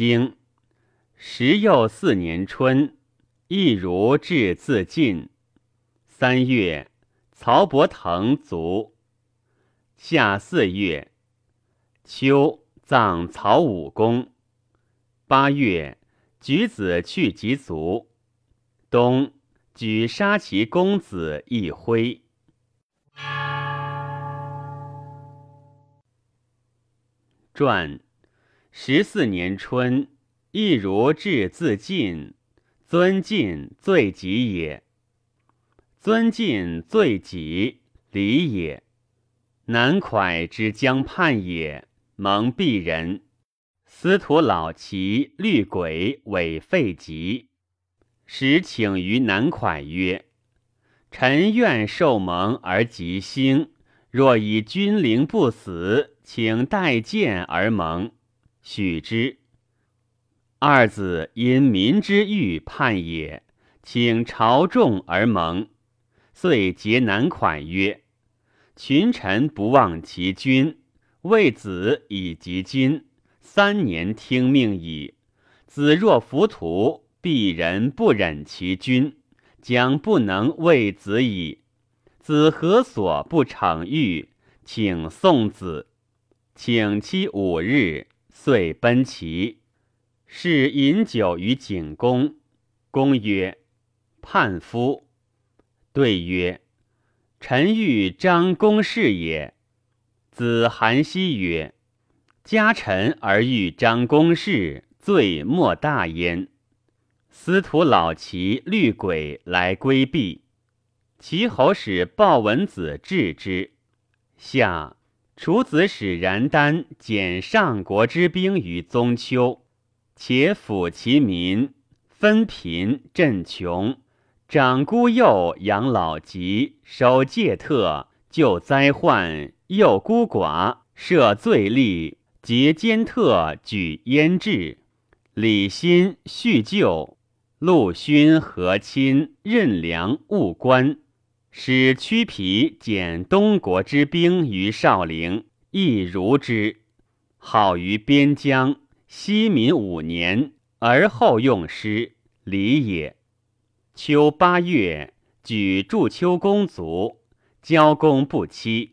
经时又四年春，亦如至自尽。三月，曹伯腾卒。夏四月，秋葬曹武公。八月，举子去疾卒。冬，举杀其公子一辉。传十四年春，亦如至自尽。尊晋罪己也。尊晋罪己，礼也。南蒯之江畔也，蒙鄙人。司徒老齐律轨伪废疾，时请于南蒯曰：“臣愿受蒙而吉兴。若以君灵不死，请待见而蒙。”许之。二子因民之欲叛也，请朝众而盟。遂结南款曰：“群臣不忘其君，为子以及君三年听命矣。子若浮屠，必人不忍其君，将不能为子矣。子何所不逞欲？请送子，请期五日，遂奔齐。是饮酒于景公。公曰：‘叛夫。’”对曰：“臣欲张公事也。”子韩熙曰：“家臣而欲张公事，罪莫大焉。”司徒老齐律轨来规避，齐侯使鲍文子治之。下楚子使然丹减上国之兵于宗丘，且抚其民，分贫赈穷。长孤幼，养老疾，守戒特，救灾患，幼孤寡，赦罪吏，结奸特，举阉制，礼新叙旧，陆勋和亲，任良务官，使屈皮减东国之兵于少陵，亦如之。好于边疆，息民五年，而后用师，礼也。秋八月，举祝丘公卒，交公不期。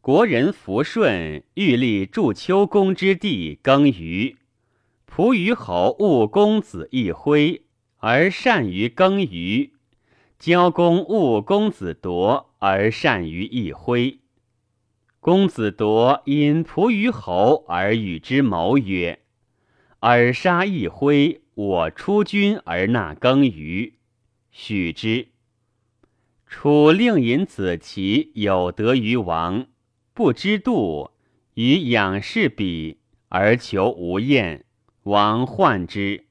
国人福顺，欲立祝丘公之地耕耘。仆于侯务公子一辉，而善于耕耘。交公务公子夺，而善于一辉。公子夺因仆于侯而与之谋曰：“尔杀一辉，我出军而纳耕耘。”许之。楚令尹子奇有德于王，不知度，与养士比，而求无厌。王患之。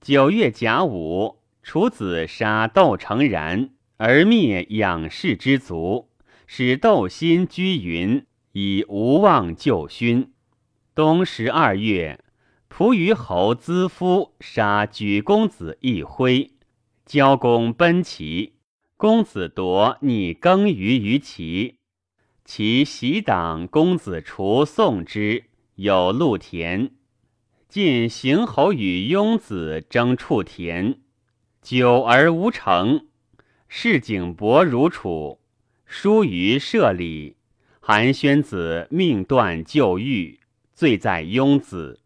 九月甲午，楚子杀窦成然，而灭养士之族，使窦心居云，以无望救勋。冬十二月，蒲于侯资夫杀举公子一辉。交公奔齐，公子夺逆耕于于齐。其袭党公子除送之，有陆田。晋邢侯与雍子争处田，久而无成。市景伯如楚，疏于社里。韩宣子命断旧狱，罪在雍子。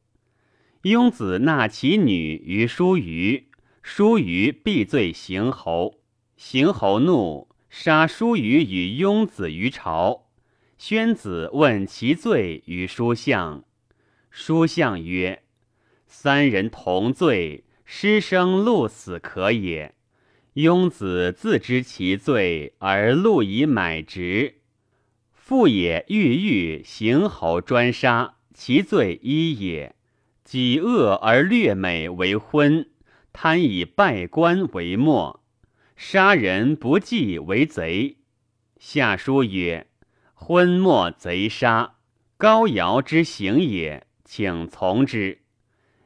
雍子纳其女于叔虞。叔虞必罪行侯，行侯怒，杀叔虞与雍子于朝。宣子问其罪于叔相，叔相曰：“三人同罪，师生戮死可也。雍子自知其罪，而戮以买直。父也欲欲行侯专杀，其罪一也。己恶而略美为婚。”贪以拜官为末，杀人不计为贼。下书曰：“昏末贼杀，高尧之行也，请从之。”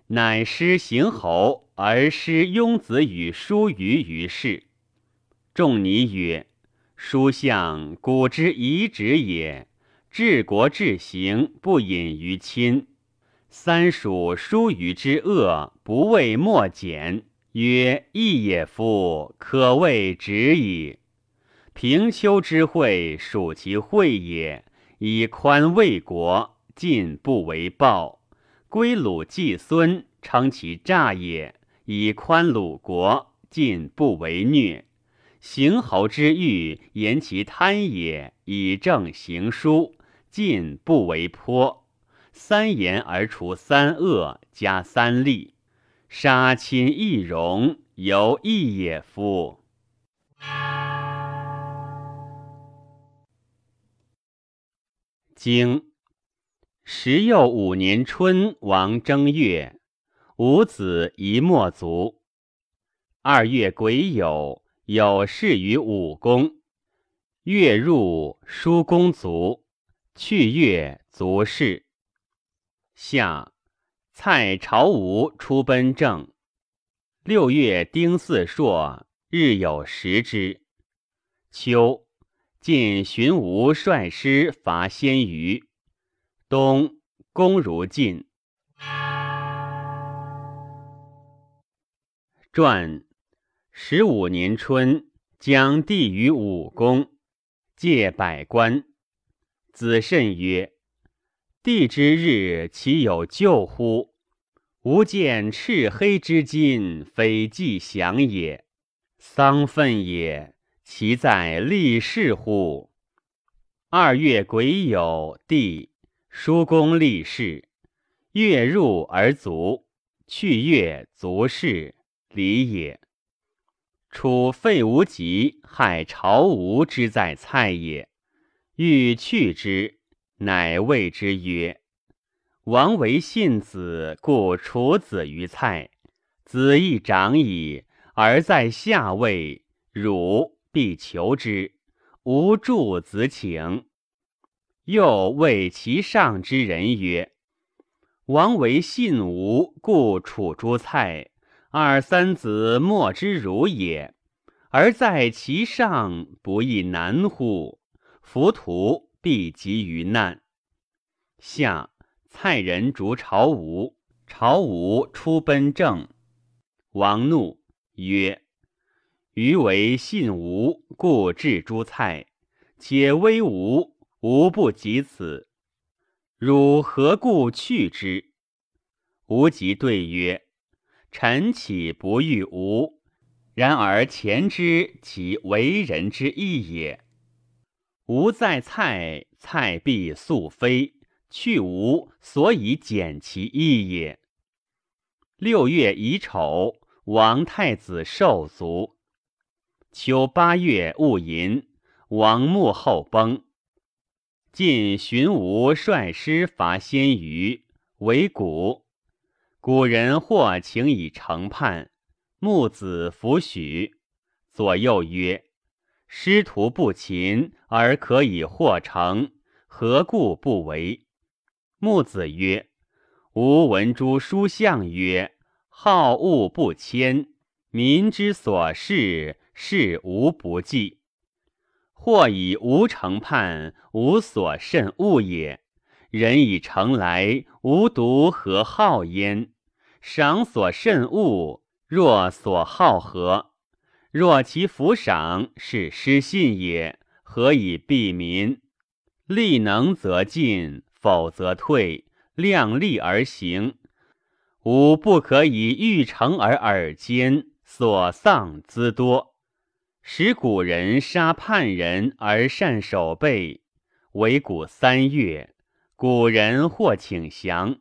乃师行侯，而师雍子与叔虞于世。仲尼曰：“书相古之遗旨也，治国治行不隐于亲。三蜀叔虞之恶，不为莫减。曰：义也夫，可谓直矣。平丘之会，属其会也，以宽魏国，进不为暴；归鲁季孙，称其诈也，以宽鲁国，进不为虐。行侯之欲，言其贪也，以正行书，进不为颇。三言而除三恶，加三利。杀亲易容，犹易也夫。经十又五年春，王正月，五子一莫卒。二月癸酉，有事于武宫。月入，叔公卒。去月，卒事。夏。蔡朝吴出奔郑。六月丁巳朔，日有食之。秋，晋荀吴率师伐鲜于。冬，攻如晋。传十五年春，将帝于武宫，戒百官。子慎曰。帝之日，其有救乎？吾见赤黑之金，非计降也，丧愤也。其在立事乎？二月癸酉，帝叔公立事，月入而卒。去月卒事，礼也。楚废无极，害朝吴之在蔡也，欲去之。乃谓之曰：“王为信子，故处子于蔡。子亦长矣，而在下位，汝必求之。吾助子请。”又谓其上之人曰：“王为信吾，故处诸蔡。二三子莫之如也，而在其上，不亦难乎？浮屠。”必及于难。夏，蔡人逐朝吴，朝吴出奔郑。王怒，曰：“余为信吴，故至诸蔡，且威吴，吾不及此。汝何故去之？”吴即对曰：“臣岂不欲吴？然而前之其为人之义也。”吾在蔡，蔡必速飞；去吴，所以减其义也。六月乙丑，王太子寿卒。秋八月戊寅，王穆后崩。晋荀吴率师伐鲜于，为谷。古人或请以成叛，木子弗许。左右曰。师徒不勤而可以获成，何故不为？木子曰：“吾闻诸书相曰：好恶不迁，民之所事，事无不济。或以无成叛，无所甚恶也。人以成来，无独何好焉？赏所甚恶，若所好何？”若其弗赏是失信也，何以避民？力能则进，否则退。量力而行，吾不可以欲成而耳尖，所丧资多。使古人杀叛人而善守备，为古三月，古人或请降，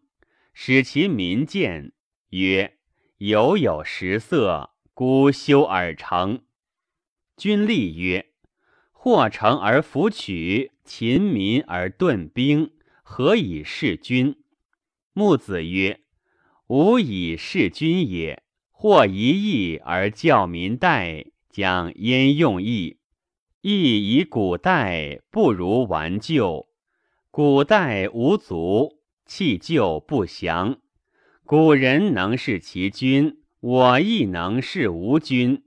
使其民见，曰：犹有食色。孤修而成，君立曰：“或成而弗取，秦民而顿兵，何以事君？”木子曰：“吾以事君也。或一义而教民代，将焉用义？义以古代不如顽旧，古代无足，弃旧不祥。古人能事其君。”我亦能是吾君，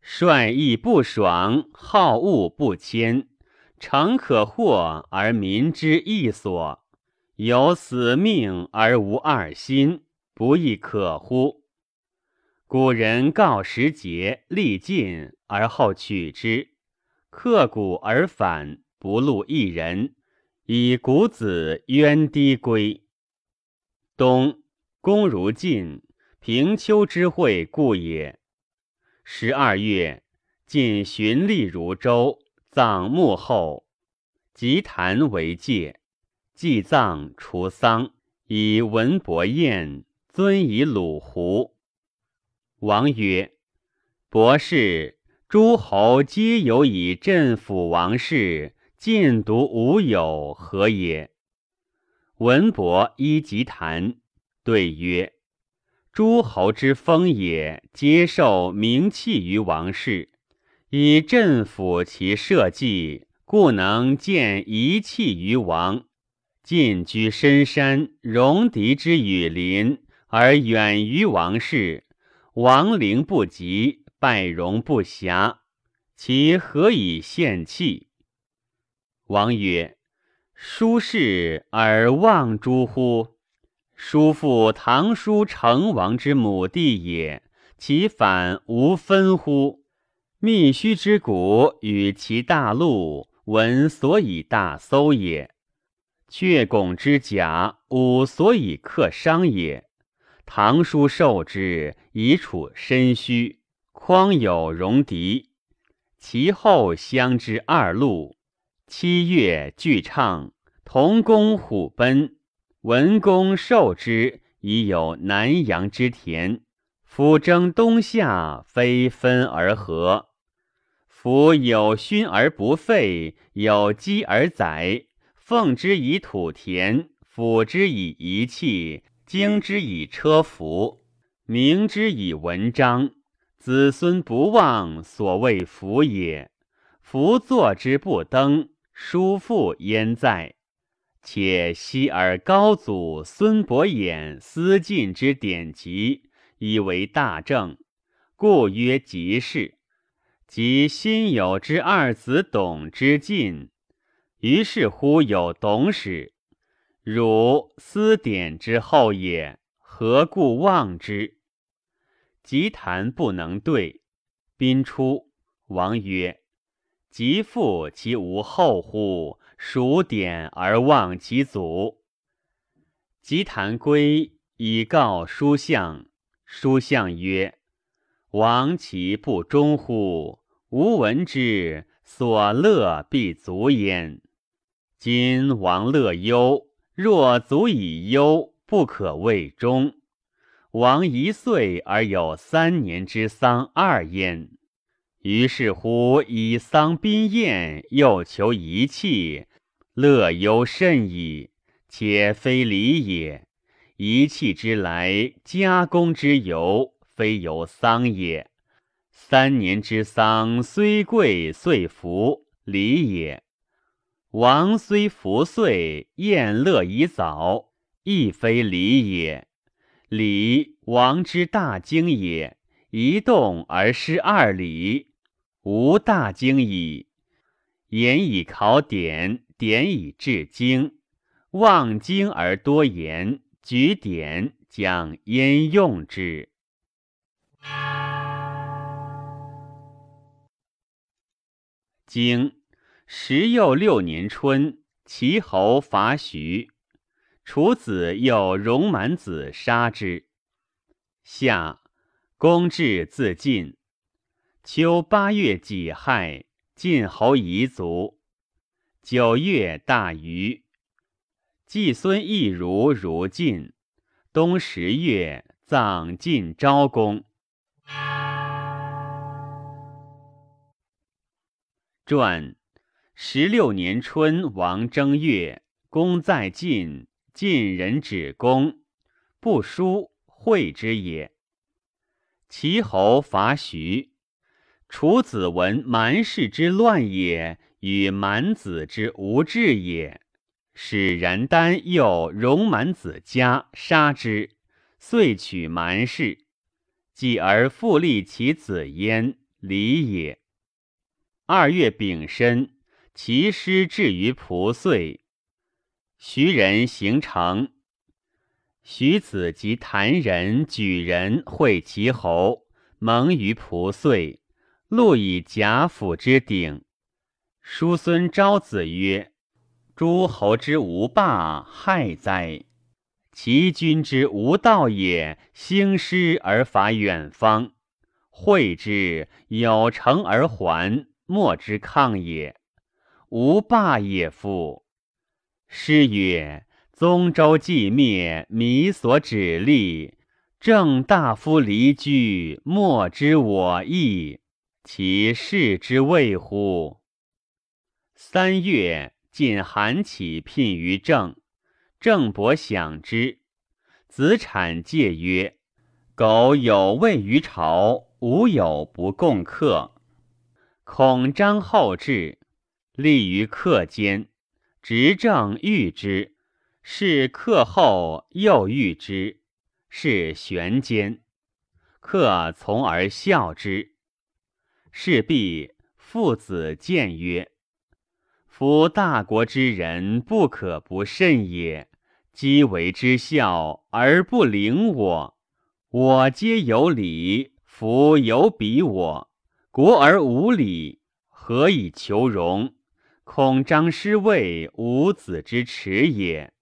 率亦不爽，好恶不迁，诚可获而民之义所。有死命而无二心，不亦可乎？古人告时节，力尽而后取之，刻骨而返，不露一人，以古子渊滴归。冬，公如晋，平丘之会故也。十二月，晋循吏如州，葬墓后，即坛为戒。祭葬除丧，以文伯宴，尊以鲁胡。王曰：“博士，诸侯皆有以镇抚王室，尽独无有，何也？”文伯依及谈，对曰：“诸侯之封也，皆受名器于王室，以镇抚其社稷，故能见一器于王。”近居深山，戎狄之雨林，而远于王室，王陵不及，败戎不暇，其何以献器？王曰：“叔氏而望诸乎？叔父唐叔成王之母弟也，其反无分乎？密须之谷与其大陆，闻所以大搜也。”阙拱之甲，吾所以克伤也。唐叔受之，以处身虚，匡有戎狄。其后相之二路，七月俱唱，同公虎奔。文公受之，已有南阳之田。夫征东夏，非分而合。夫有勋而不废，有积而载。奉之以土田，辅之以仪器，经之以车服，明之以文章。子孙不忘所谓福也。夫作之不登，叔父焉在？且昔而高祖孙伯衍思晋之典籍，以为大政，故曰吉事。及辛有之二子董之晋。于是乎有董史，汝思典之后也，何故忘之？即谈不能对。宾出，王曰：“即父其无后乎？孰典而忘其祖？”即谈归，以告书相。书相曰：“王其不忠乎？吾闻之，所乐必足焉。”今王乐忧，若足以忧，不可谓终。王一岁而有三年之丧二焉。于是乎以丧宾宴，又求一器，乐忧甚矣。且非礼也。一气之来，加工之由，非由丧也。三年之丧，虽贵遂服，礼也。王虽服岁，宴乐已早，亦非礼也。礼，王之大经也。一动而失二礼，无大经矣。言以考典，典以治经。忘经而多言，举典将焉用之？经。时又六年春，齐侯伐徐，楚子又戎蛮子杀之。夏，公至自尽。秋八月己亥，晋侯夷卒。九月大虞，季孙亦如如晋。冬十月，葬晋昭公。传。十六年春，王正月，公在晋，晋人止公，不书会之也。齐侯伐徐，楚子闻蛮氏之乱也，与蛮子之无志也，使然丹诱戎蛮子家杀之，遂取蛮氏，继而复立其子焉，礼也。二月丙申。其师至于蒲遂，徐人行成。徐子及谭人、举人会齐侯，盟于蒲遂，录以贾府之鼎。叔孙昭子曰：“诸侯之无霸，害哉！其君之无道也，兴师而伐远方，会之有成而还，莫之抗也。无霸也夫。”诗曰。宗周既灭，弥所指立。正大夫离居，莫知我意，其事之谓乎？三月，晋韩起聘于郑，郑伯享之。子产戒曰：“苟有位于朝，无有不共客。”孔张后至，立于客间，执政御之。是客后又遇之，是玄间。客从而笑之。是必父子见曰：“夫大国之人，不可不慎也。积为之孝而不领我，我皆有礼，夫有比我，国而无礼，何以求荣？恐张师位，无子之耻也。”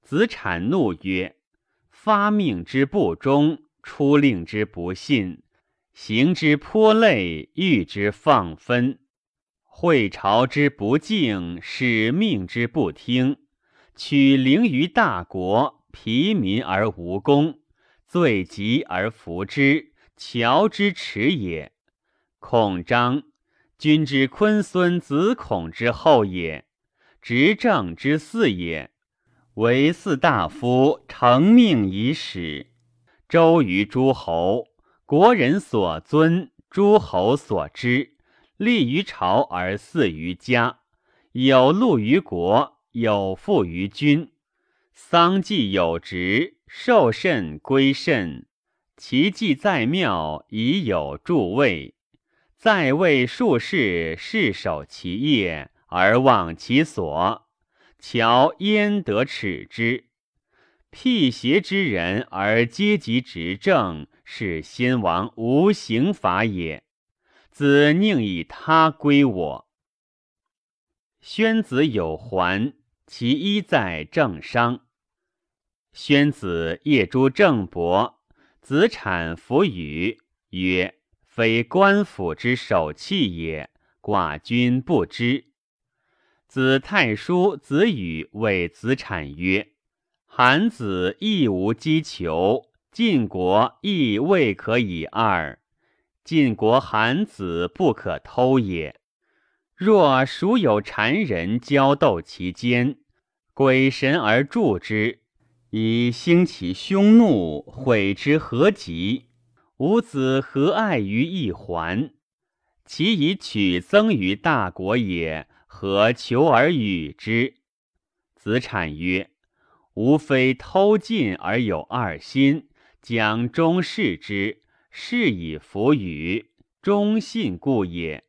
子产怒曰：“发命之不忠，出令之不信，行之颇累，欲之放分，会朝之不敬，使命之不听，取凌于大国，疲民而无功，罪极而服之，乔之耻也。孔张，君之坤孙子孔之后也，执政之嗣也。”为四大夫承命以使，周于诸侯，国人所尊，诸侯所知。立于朝而祀于家，有禄于国，有富于君。丧祭有职，受甚归甚。其祭在庙，已有诸位。在位数世，世守其业，而忘其所。乔焉得耻之？辟邪之人而阶级执政，是先王无刑法也。子宁以他归我？宣子有还，其一在政商。宣子业诸郑伯，子产弗语曰：“非官府之守器也，寡君不知。”子太叔子羽谓子产曰：“韩子亦无击求，晋国亦未可以二。晋国韩子不可偷也。若孰有谗人交斗其间，鬼神而助之，以兴其凶怒，毁之何及？吾子何爱于一环？其以取增于大国也。”何求而与之？子产曰：“吾非偷晋而有二心，将忠视之，是以弗与，忠信故也。”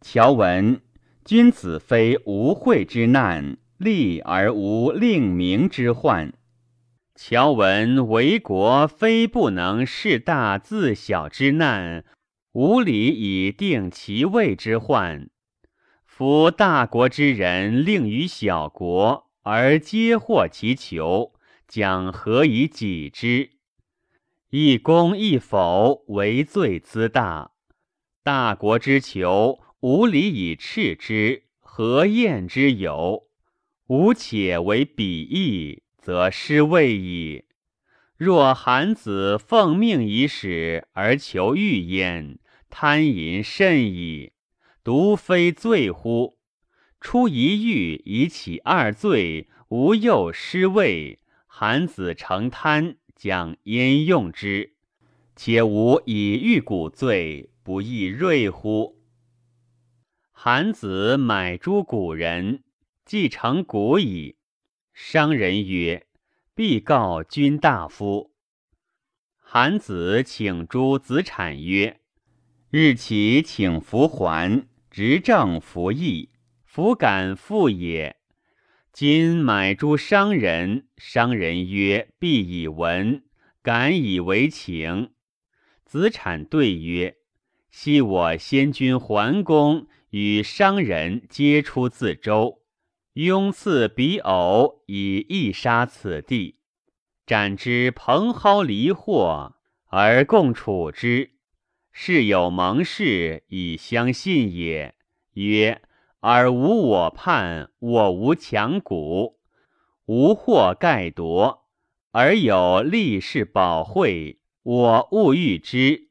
乔闻君子非无惠之难，利而无令名之患。乔闻为国非不能事大自小之难，无礼以定其位之患。夫大国之人，令于小国而皆获其求，将何以己之？一公一否，为罪兹大。大国之求，无礼以斥之，何厌之有？吾且为鄙夷，则失位矣。若韩子奉命以使而求欲焉，贪淫甚矣。独非罪乎？出一狱以起二罪，无又失位。韩子成贪，将焉用之？且吾以欲古罪，不亦锐乎？韩子买诸古人，既成古矣。商人曰：“必告君大夫。”韩子请诸子产曰：“日起请服还。”执政服役，弗敢复也。今买诸商人，商人曰：“必以闻，敢以为情。”子产对曰：“昔我先君桓公与商人皆出自周，拥赐比偶以一杀此地，斩之蓬蒿离祸，而共处之。是有盟誓以相信也。曰。”而无我叛，我无强骨，无祸盖夺，而有立事保惠，我勿欲之。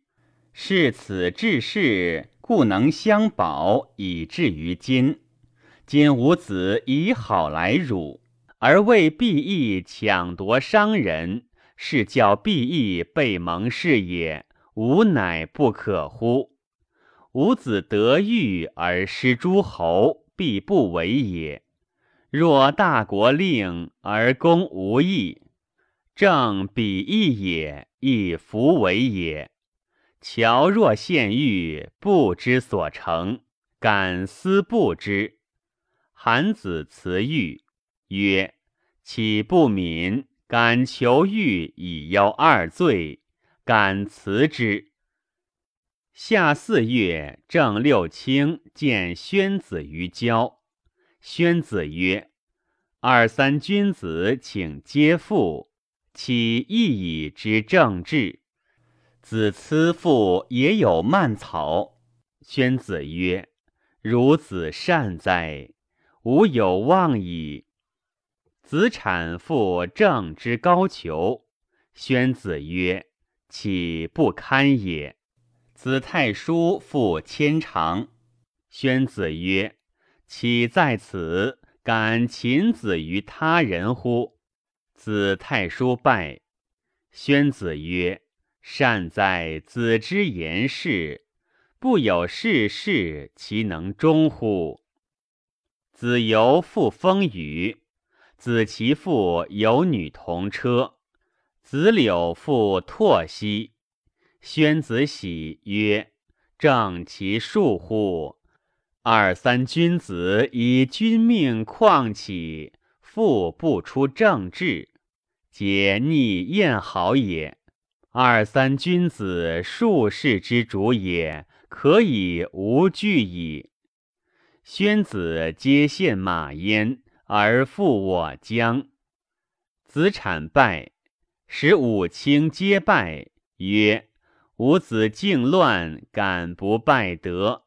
是此志士，故能相保，以至于今。今吾子以好来辱，而为必义抢夺商人，是教必义被蒙事也，吾乃不可乎？吾子得欲而失诸侯，必不为也。若大国令而攻无益，正彼义也，亦弗为也。乔若献欲，不知所成，敢思不知。韩子辞欲曰：“岂不敏？敢求欲以邀二罪，敢辞之。”夏四月正六卿见宣子于郊，宣子曰：“二三君子请皆父，岂亦以之政治？子思父也有蔓草。”宣子曰：“孺子善哉！吾有望矣。”子产父政之高俅，宣子曰：“岂不堪也？”子太叔复千长，宣子曰：“岂在此敢擒子于他人乎？”子太叔拜。宣子曰：“善哉，子之言事，不有世事，其能终乎？”子游复风雨，子其父有女同车，子柳复拓兮。宣子喜曰：“正其数乎？二三君子以君命旷起，复不出政治，皆逆燕好也。二三君子数世之主也，可以无惧矣。宣子皆献马焉，而复我将。子产败，使五卿皆败，曰。”吾子靖乱，敢不败德？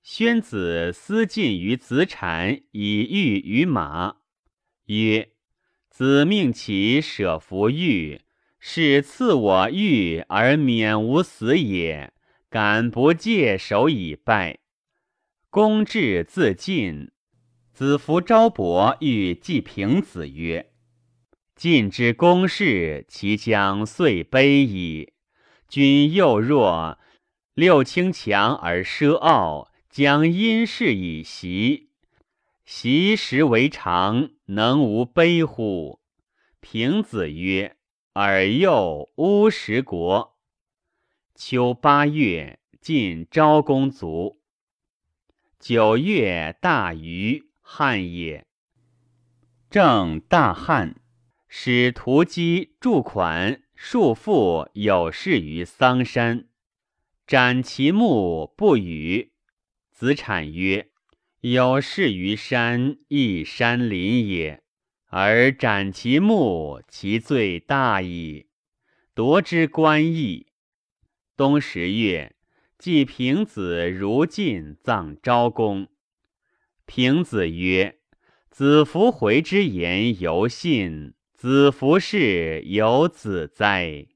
宣子思进于子产，以御于马，曰：“子命其舍服欲，是赐我欲而免吾死也。敢不戒守以败？”公至自尽。子服昭伯欲祭平子曰：“晋之公事，其将遂卑矣。”君幼弱，六卿强而奢傲，将因事以习。习时为常，能无悲乎？平子曰：“尔幼乌石国。”秋八月，晋昭公卒。九月，大禹，汉也。正大旱，使屠鸡铸款。束父有事于桑山，斩其木不语。子产曰：“有事于山，亦山林也。而斩其木，其罪大矣。夺之官义。”冬十月，季平子如晋葬昭公。平子曰：“子服回之言，犹信。”子服事有子哉？